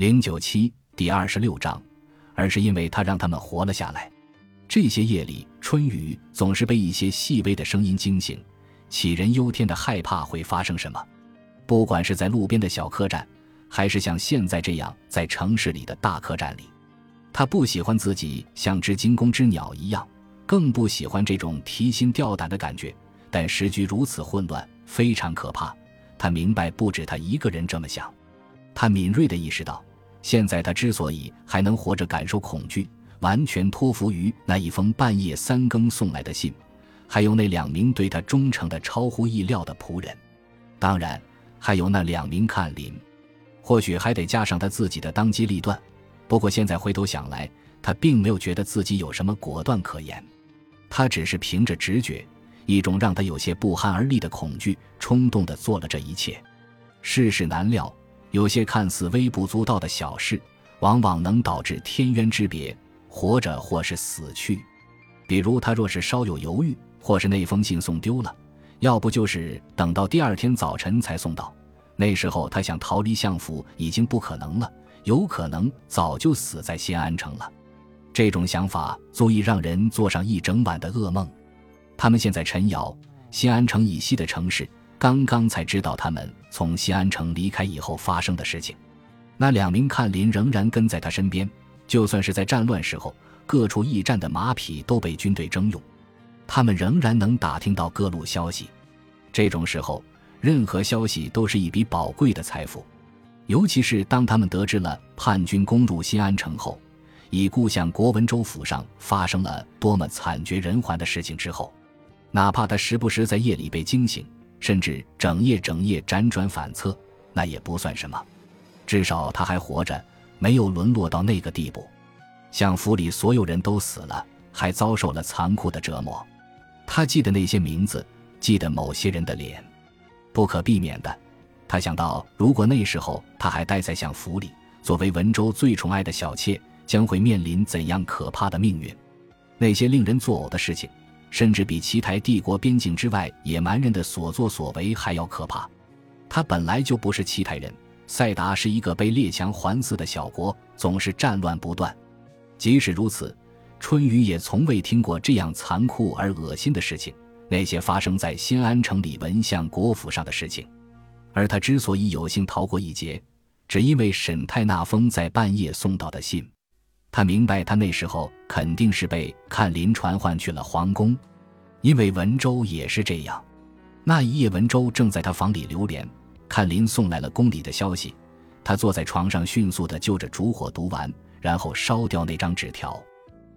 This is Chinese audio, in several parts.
零九七第二十六章，而是因为他让他们活了下来。这些夜里，春雨总是被一些细微的声音惊醒，杞人忧天的害怕会发生什么。不管是在路边的小客栈，还是像现在这样在城市里的大客栈里，他不喜欢自己像只惊弓之鸟一样，更不喜欢这种提心吊胆的感觉。但时局如此混乱，非常可怕。他明白，不止他一个人这么想。他敏锐地意识到。现在他之所以还能活着感受恐惧，完全托付于那一封半夜三更送来的信，还有那两名对他忠诚的超乎意料的仆人，当然还有那两名看林，或许还得加上他自己的当机立断。不过现在回头想来，他并没有觉得自己有什么果断可言，他只是凭着直觉，一种让他有些不寒而栗的恐惧，冲动地做了这一切。世事难料。有些看似微不足道的小事，往往能导致天渊之别，活着或是死去。比如他若是稍有犹豫，或是那封信送丢了，要不就是等到第二天早晨才送到，那时候他想逃离相府已经不可能了，有可能早就死在新安城了。这种想法足以让人做上一整晚的噩梦。他们现在陈瑶，新安城以西的城市。刚刚才知道他们从西安城离开以后发生的事情，那两名看林仍然跟在他身边，就算是在战乱时候，各处驿站的马匹都被军队征用，他们仍然能打听到各路消息。这种时候，任何消息都是一笔宝贵的财富，尤其是当他们得知了叛军攻入新安城后，以故乡国文州府上发生了多么惨绝人寰的事情之后，哪怕他时不时在夜里被惊醒。甚至整夜整夜辗转反侧，那也不算什么，至少他还活着，没有沦落到那个地步。像府里所有人都死了，还遭受了残酷的折磨。他记得那些名字，记得某些人的脸，不可避免的，他想到，如果那时候他还待在相府里，作为文州最宠爱的小妾，将会面临怎样可怕的命运？那些令人作呕的事情。甚至比奇台帝国边境之外野蛮人的所作所为还要可怕。他本来就不是奇台人，塞达是一个被列强环伺的小国，总是战乱不断。即使如此，春雨也从未听过这样残酷而恶心的事情。那些发生在新安城里文相国府上的事情，而他之所以有幸逃过一劫，只因为沈泰那封在半夜送到的信。他明白，他那时候肯定是被看林传唤去了皇宫，因为文州也是这样。那一夜，文州正在他房里流连，看林送来了宫里的消息。他坐在床上，迅速地就着烛火读完，然后烧掉那张纸条。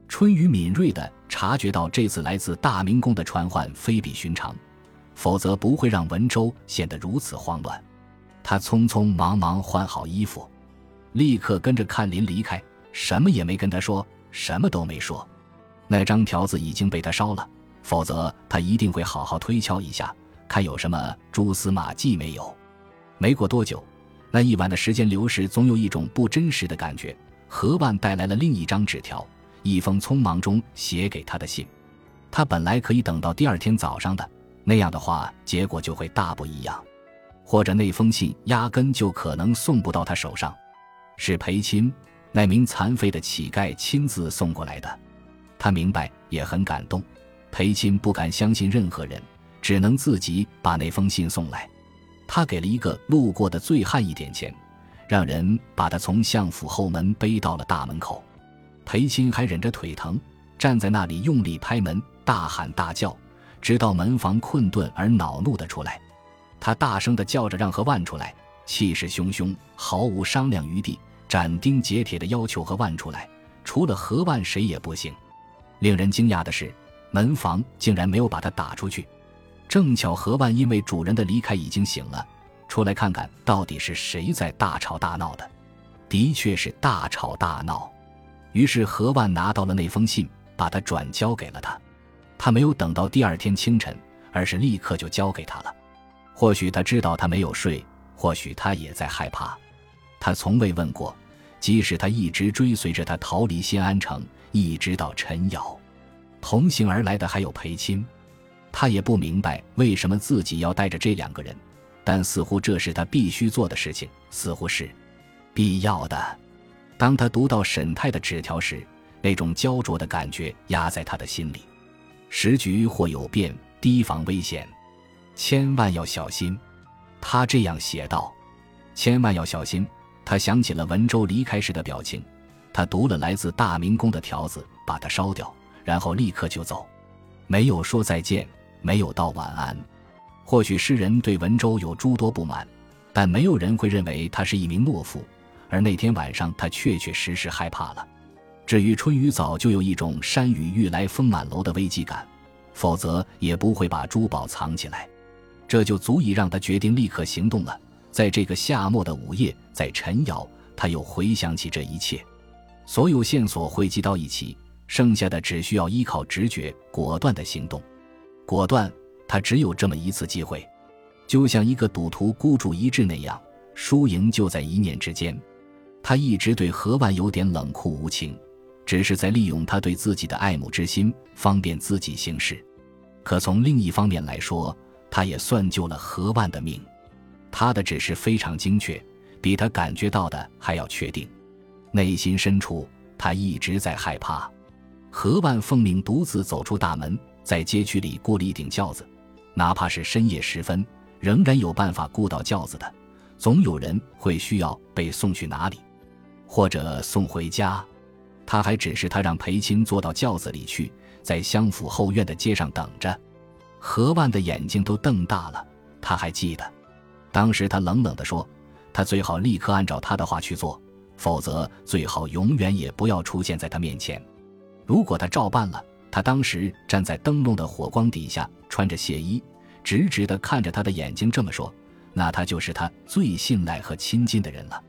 春雨敏锐地察觉到，这次来自大明宫的传唤非比寻常，否则不会让文州显得如此慌乱。他匆匆忙忙换好衣服，立刻跟着看林离开。什么也没跟他说，什么都没说。那张条子已经被他烧了，否则他一定会好好推敲一下，看有什么蛛丝马迹没有。没过多久，那一晚的时间流逝，总有一种不真实的感觉。何万带来了另一张纸条，一封匆忙中写给他的信。他本来可以等到第二天早上的，那样的话，结果就会大不一样。或者那封信压根就可能送不到他手上，是裴钦。那名残废的乞丐亲自送过来的，他明白也很感动。裴钦不敢相信任何人，只能自己把那封信送来。他给了一个路过的醉汉一点钱，让人把他从相府后门背到了大门口。裴钦还忍着腿疼，站在那里用力拍门，大喊大叫，直到门房困顿而恼怒的出来。他大声的叫着让何万出来，气势汹汹，毫无商量余地。斩钉截铁的要求何万出来，除了何万谁也不行。令人惊讶的是，门房竟然没有把他打出去。正巧何万因为主人的离开已经醒了，出来看看到底是谁在大吵大闹的。的确是大吵大闹。于是何万拿到了那封信，把他转交给了他。他没有等到第二天清晨，而是立刻就交给他了。或许他知道他没有睡，或许他也在害怕。他从未问过。即使他一直追随着他逃离新安城，一直到陈瑶，同行而来的还有裴钦，他也不明白为什么自己要带着这两个人，但似乎这是他必须做的事情。似乎是，必要的。当他读到沈泰的纸条时，那种焦灼的感觉压在他的心里。时局或有变，提防危险，千万要小心。他这样写道：“千万要小心。”他想起了文州离开时的表情。他读了来自大明宫的条子，把它烧掉，然后立刻就走，没有说再见，没有道晚安。或许诗人对文州有诸多不满，但没有人会认为他是一名懦夫。而那天晚上，他确确实实害怕了。至于春雨，早就有一种山雨欲来风满楼的危机感，否则也不会把珠宝藏起来。这就足以让他决定立刻行动了。在这个夏末的午夜，在陈窑，他又回想起这一切，所有线索汇集到一起，剩下的只需要依靠直觉，果断的行动。果断，他只有这么一次机会，就像一个赌徒孤注一掷那样，输赢就在一念之间。他一直对何万有点冷酷无情。只是在利用他对自己的爱慕之心，方便自己行事。可从另一方面来说，他也算救了何万的命。他的指示非常精确，比他感觉到的还要确定。内心深处，他一直在害怕。何万奉命独自走出大门，在街区里雇了一顶轿子，哪怕是深夜时分，仍然有办法雇到轿子的。总有人会需要被送去哪里，或者送回家。他还指示他让裴青坐到轿子里去，在相府后院的街上等着。何万的眼睛都瞪大了。他还记得，当时他冷冷地说：“他最好立刻按照他的话去做，否则最好永远也不要出现在他面前。如果他照办了，他当时站在灯笼的火光底下，穿着亵衣，直直地看着他的眼睛，这么说，那他就是他最信赖和亲近的人了。”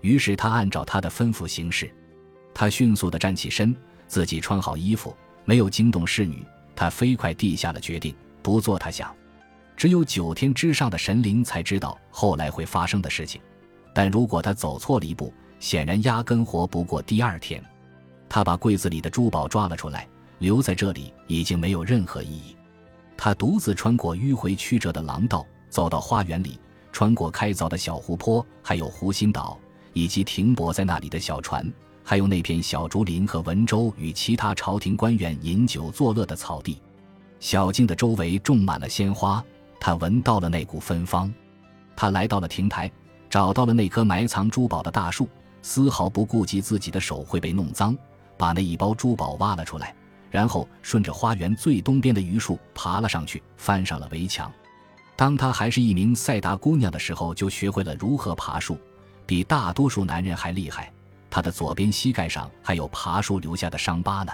于是他按照他的吩咐行事。他迅速地站起身，自己穿好衣服，没有惊动侍女。他飞快地下了决定，不做他想。只有九天之上的神灵才知道后来会发生的事情。但如果他走错了一步，显然压根活不过第二天。他把柜子里的珠宝抓了出来，留在这里已经没有任何意义。他独自穿过迂回曲折的廊道，走到花园里，穿过开凿的小湖泊，还有湖心岛，以及停泊在那里的小船。还有那片小竹林和文州与其他朝廷官员饮酒作乐的草地，小径的周围种满了鲜花。他闻到了那股芬芳。他来到了亭台，找到了那棵埋藏珠宝的大树，丝毫不顾及自己的手会被弄脏，把那一包珠宝挖了出来，然后顺着花园最东边的榆树爬了上去，翻上了围墙。当他还是一名赛达姑娘的时候，就学会了如何爬树，比大多数男人还厉害。他的左边膝盖上还有爬树留下的伤疤呢，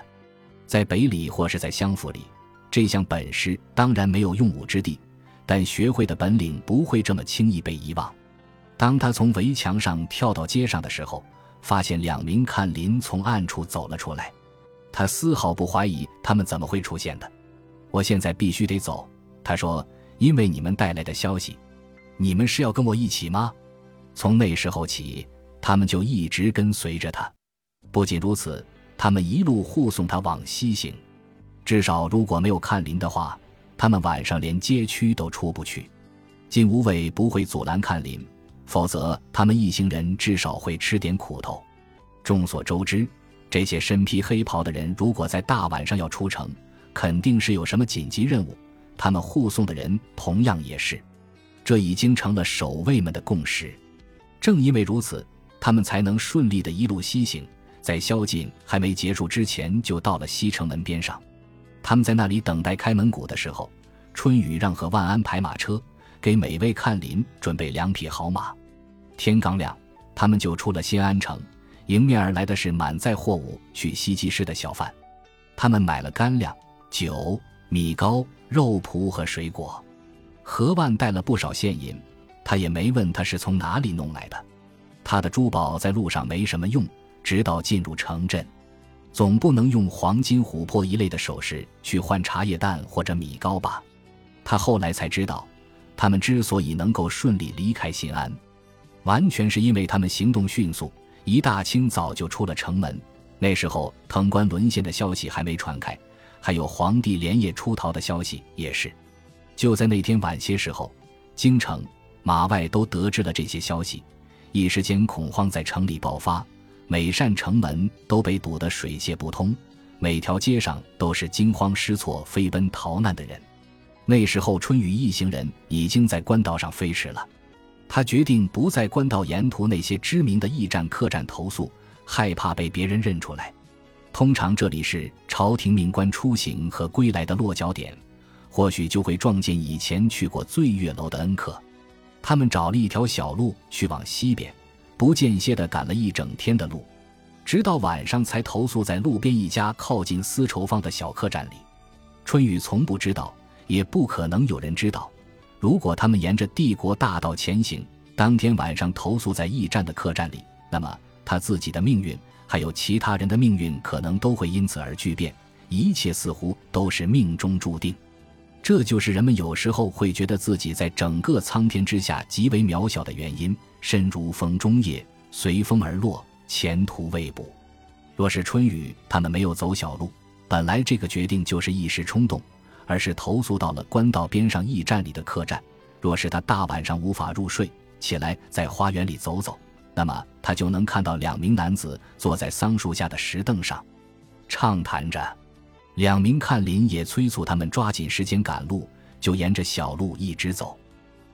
在北里或是在乡府里，这项本事当然没有用武之地，但学会的本领不会这么轻易被遗忘。当他从围墙上跳到街上的时候，发现两名看林从暗处走了出来，他丝毫不怀疑他们怎么会出现的。我现在必须得走，他说，因为你们带来的消息，你们是要跟我一起吗？从那时候起。他们就一直跟随着他，不仅如此，他们一路护送他往西行。至少如果没有看林的话，他们晚上连街区都出不去。金无畏不会阻拦看林，否则他们一行人至少会吃点苦头。众所周知，这些身披黑袍的人如果在大晚上要出城，肯定是有什么紧急任务。他们护送的人同样也是，这已经成了守卫们的共识。正因为如此。他们才能顺利的一路西行，在宵禁还没结束之前，就到了西城门边上。他们在那里等待开门鼓的时候，春雨让和万安排马车，给每位看林准备两匹好马。天刚亮，他们就出了新安城，迎面而来的是满载货物去西集市的小贩。他们买了干粮、酒、米糕、肉脯和水果。何万带了不少现银，他也没问他是从哪里弄来的。他的珠宝在路上没什么用，直到进入城镇，总不能用黄金、琥珀一类的首饰去换茶叶蛋或者米糕吧？他后来才知道，他们之所以能够顺利离开新安，完全是因为他们行动迅速，一大清早就出了城门。那时候藤官沦陷的消息还没传开，还有皇帝连夜出逃的消息也是。就在那天晚些时候，京城、马外都得知了这些消息。一时间恐慌在城里爆发，每扇城门都被堵得水泄不通，每条街上都是惊慌失措飞奔逃难的人。那时候，春雨一行人已经在官道上飞驰了。他决定不在官道沿途那些知名的驿站、客栈投宿，害怕被别人认出来。通常这里是朝廷命官出行和归来的落脚点，或许就会撞见以前去过醉月楼的恩客。他们找了一条小路去往西边，不间歇地赶了一整天的路，直到晚上才投宿在路边一家靠近丝绸坊的小客栈里。春雨从不知道。也不可能有人知道，如果他们沿着帝国大道前行，当天晚上投宿在驿站的客栈里，那么他自己的命运，还有其他人的命运，可能都会因此而巨变。一切似乎都是命中注定。这就是人们有时候会觉得自己在整个苍天之下极为渺小的原因。身如风中叶，随风而落，前途未卜。若是春雨他们没有走小路，本来这个决定就是一时冲动。而是投宿到了官道边上驿站里的客栈。若是他大晚上无法入睡，起来在花园里走走，那么他就能看到两名男子坐在桑树下的石凳上，畅谈着。两名看林也催促他们抓紧时间赶路，就沿着小路一直走。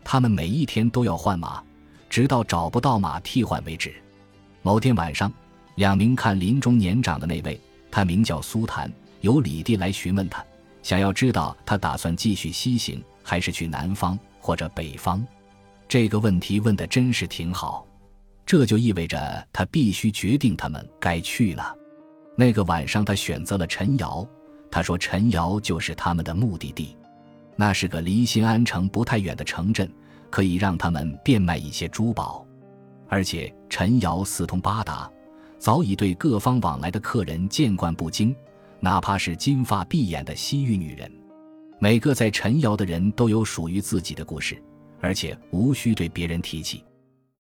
他们每一天都要换马，直到找不到马替换为止。某天晚上，两名看林中年长的那位，他名叫苏谈，由李地来询问他。想要知道他打算继续西行，还是去南方或者北方？这个问题问的真是挺好。这就意味着他必须决定他们该去了。那个晚上，他选择了陈瑶。他说：“陈瑶就是他们的目的地，那是个离新安城不太远的城镇，可以让他们变卖一些珠宝。而且陈瑶四通八达，早已对各方往来的客人见惯不惊。”哪怕是金发碧眼的西域女人，每个在陈瑶的人都有属于自己的故事，而且无需对别人提起。